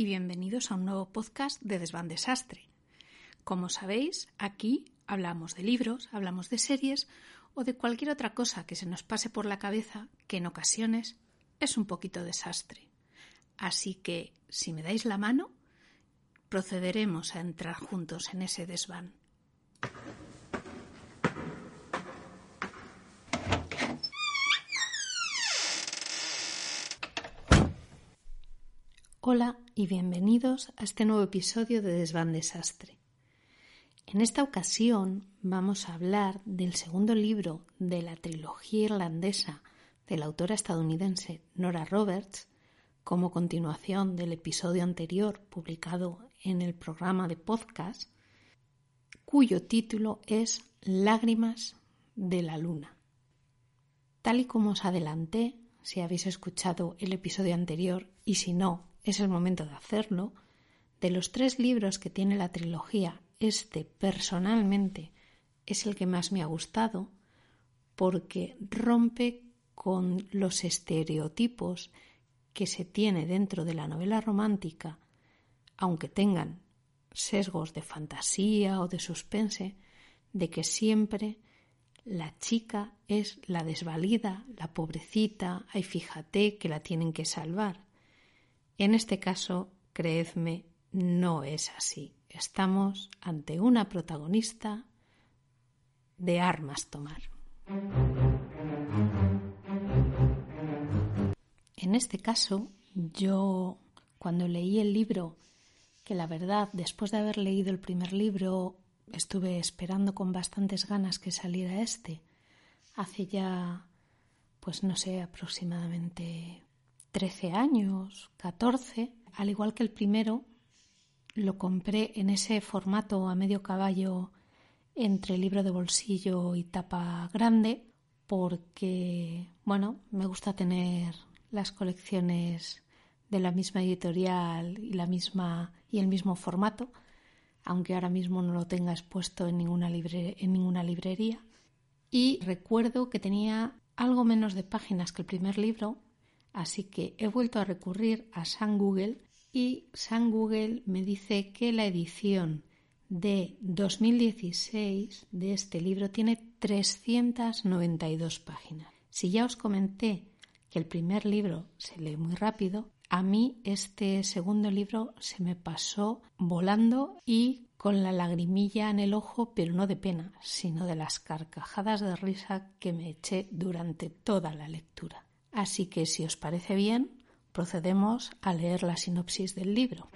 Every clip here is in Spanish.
Y bienvenidos a un nuevo podcast de Desván Desastre. Como sabéis, aquí hablamos de libros, hablamos de series o de cualquier otra cosa que se nos pase por la cabeza que en ocasiones es un poquito desastre. Así que, si me dais la mano, procederemos a entrar juntos en ese desván. Hola y bienvenidos a este nuevo episodio de Desván Desastre. En esta ocasión vamos a hablar del segundo libro de la trilogía irlandesa de la autora estadounidense Nora Roberts, como continuación del episodio anterior publicado en el programa de podcast, cuyo título es Lágrimas de la Luna. Tal y como os adelanté, si habéis escuchado el episodio anterior y si no, es el momento de hacerlo, de los tres libros que tiene la trilogía, este personalmente es el que más me ha gustado porque rompe con los estereotipos que se tiene dentro de la novela romántica, aunque tengan sesgos de fantasía o de suspense, de que siempre la chica es la desvalida, la pobrecita, ay fíjate que la tienen que salvar. En este caso, creedme, no es así. Estamos ante una protagonista de armas tomar. En este caso, yo cuando leí el libro, que la verdad, después de haber leído el primer libro, estuve esperando con bastantes ganas que saliera este, hace ya, pues no sé, aproximadamente 13 años, 14, al igual que el primero, lo compré en ese formato a medio caballo entre libro de bolsillo y tapa grande porque, bueno, me gusta tener las colecciones de la misma editorial y la misma y el mismo formato, aunque ahora mismo no lo tenga expuesto en ninguna, en ninguna librería. Y recuerdo que tenía algo menos de páginas que el primer libro, así que he vuelto a recurrir a San Google y San Google me dice que la edición de 2016 de este libro tiene 392 páginas. Si ya os comenté que el primer libro se lee muy rápido, a mí este segundo libro se me pasó volando y con la lagrimilla en el ojo, pero no de pena, sino de las carcajadas de risa que me eché durante toda la lectura. Así que si os parece bien, procedemos a leer la sinopsis del libro.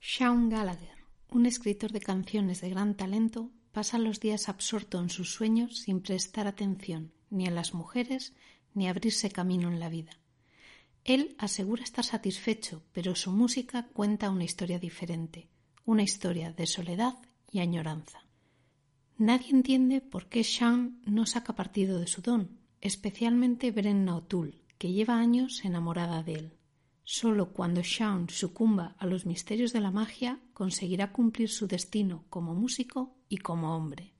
Sean Gallagher, un escritor de canciones de gran talento, pasa los días absorto en sus sueños sin prestar atención ni a las mujeres ni abrirse camino en la vida. Él asegura estar satisfecho, pero su música cuenta una historia diferente, una historia de soledad y añoranza. Nadie entiende por qué Sean no saca partido de su don, especialmente Brenna O'Toole, que lleva años enamorada de él. Solo cuando Sean sucumba a los misterios de la magia conseguirá cumplir su destino como músico y como hombre.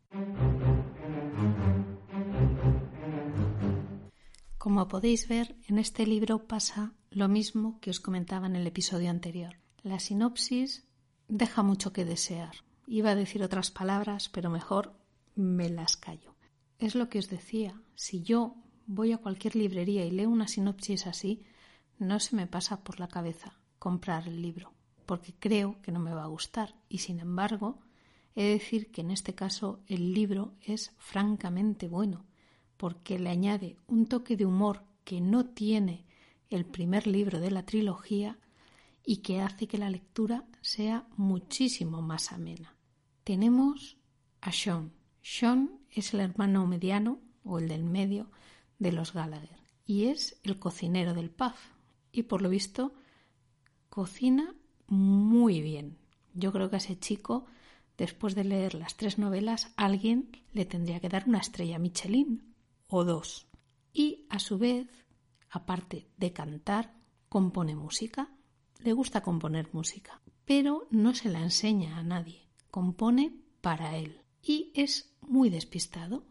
Como podéis ver, en este libro pasa lo mismo que os comentaba en el episodio anterior. La sinopsis deja mucho que desear. Iba a decir otras palabras, pero mejor me las callo. Es lo que os decía, si yo voy a cualquier librería y leo una sinopsis así, no se me pasa por la cabeza comprar el libro, porque creo que no me va a gustar. Y sin embargo, he de decir que en este caso el libro es francamente bueno, porque le añade un toque de humor que no tiene el primer libro de la trilogía y que hace que la lectura sea muchísimo más amena. Tenemos a Sean. Sean es el hermano mediano o el del medio de los Gallagher y es el cocinero del pub y por lo visto cocina muy bien. Yo creo que a ese chico, después de leer las tres novelas, alguien le tendría que dar una estrella Michelin o dos. Y a su vez, aparte de cantar, compone música. Le gusta componer música, pero no se la enseña a nadie. Compone para él. Y es muy despistado.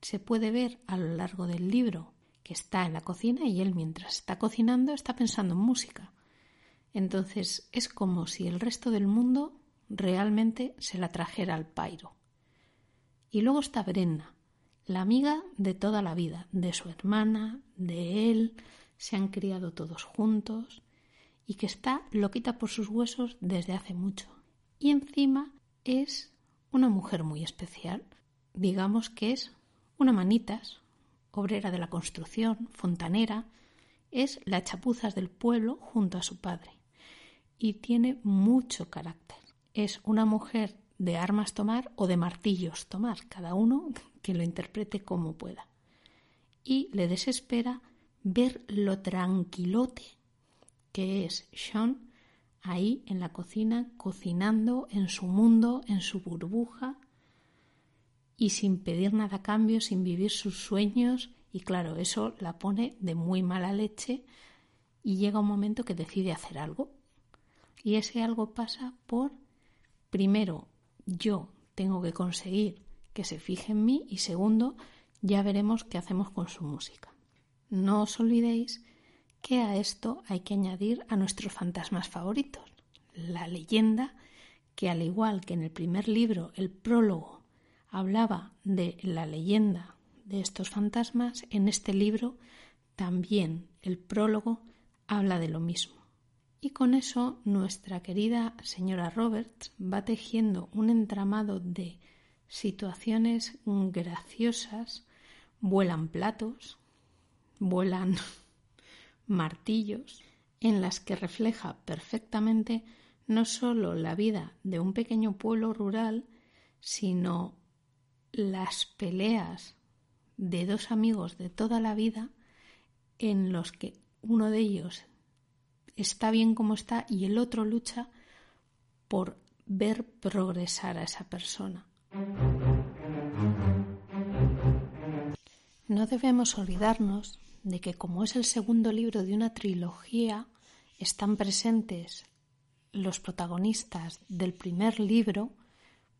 Se puede ver a lo largo del libro que está en la cocina y él mientras está cocinando está pensando en música. Entonces es como si el resto del mundo realmente se la trajera al pairo. Y luego está Brenna, la amiga de toda la vida, de su hermana, de él, se han criado todos juntos y que está loquita por sus huesos desde hace mucho. Y encima es una mujer muy especial, digamos que es una manitas, obrera de la construcción, fontanera, es la chapuzas del pueblo junto a su padre y tiene mucho carácter. Es una mujer de armas tomar o de martillos tomar, cada uno que lo interprete como pueda. Y le desespera ver lo tranquilote que es Sean ahí en la cocina, cocinando en su mundo, en su burbuja, y sin pedir nada a cambio, sin vivir sus sueños, y claro, eso la pone de muy mala leche y llega un momento que decide hacer algo y ese algo pasa por, primero, yo tengo que conseguir que se fije en mí y segundo, ya veremos qué hacemos con su música. No os olvidéis que a esto hay que añadir a nuestros fantasmas favoritos, la leyenda que al igual que en el primer libro el prólogo hablaba de la leyenda de estos fantasmas, en este libro también el prólogo habla de lo mismo. Y con eso nuestra querida señora Roberts va tejiendo un entramado de situaciones graciosas, vuelan platos, vuelan martillos, en las que refleja perfectamente no sólo la vida de un pequeño pueblo rural, sino las peleas de dos amigos de toda la vida en los que uno de ellos está bien como está y el otro lucha por ver progresar a esa persona. No debemos olvidarnos de que como es el segundo libro de una trilogía, están presentes los protagonistas del primer libro,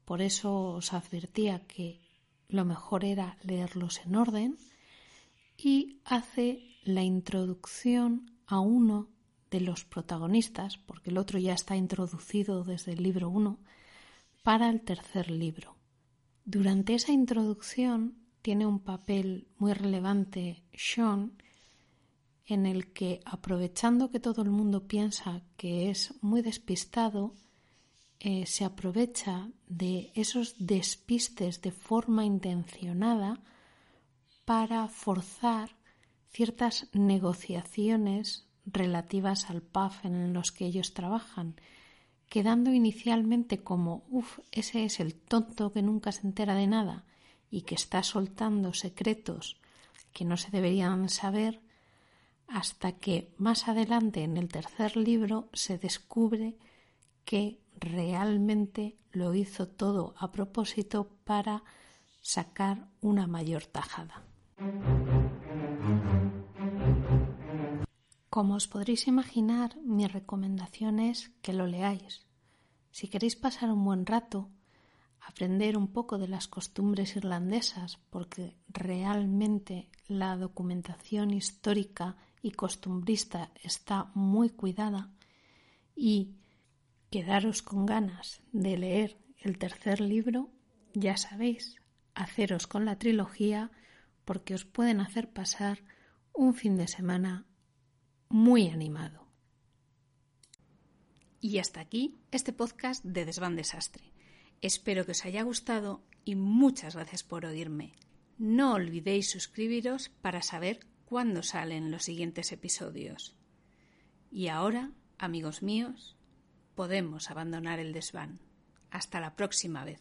por eso os advertía que lo mejor era leerlos en orden, y hace la introducción a uno de los protagonistas, porque el otro ya está introducido desde el libro 1, para el tercer libro. Durante esa introducción tiene un papel muy relevante Sean, en el que, aprovechando que todo el mundo piensa que es muy despistado, eh, se aprovecha de esos despistes de forma intencionada para forzar ciertas negociaciones relativas al PAF en los que ellos trabajan, quedando inicialmente como, uff, ese es el tonto que nunca se entera de nada y que está soltando secretos que no se deberían saber, hasta que más adelante en el tercer libro se descubre que realmente lo hizo todo a propósito para sacar una mayor tajada. Como os podréis imaginar, mi recomendación es que lo leáis. Si queréis pasar un buen rato, aprender un poco de las costumbres irlandesas, porque realmente la documentación histórica y costumbrista está muy cuidada, y quedaros con ganas de leer el tercer libro, ya sabéis, haceros con la trilogía porque os pueden hacer pasar un fin de semana muy animado. Y hasta aquí este podcast de Desván Desastre. Espero que os haya gustado y muchas gracias por oírme. No olvidéis suscribiros para saber cuándo salen los siguientes episodios. Y ahora, amigos míos, podemos abandonar el desván. Hasta la próxima vez.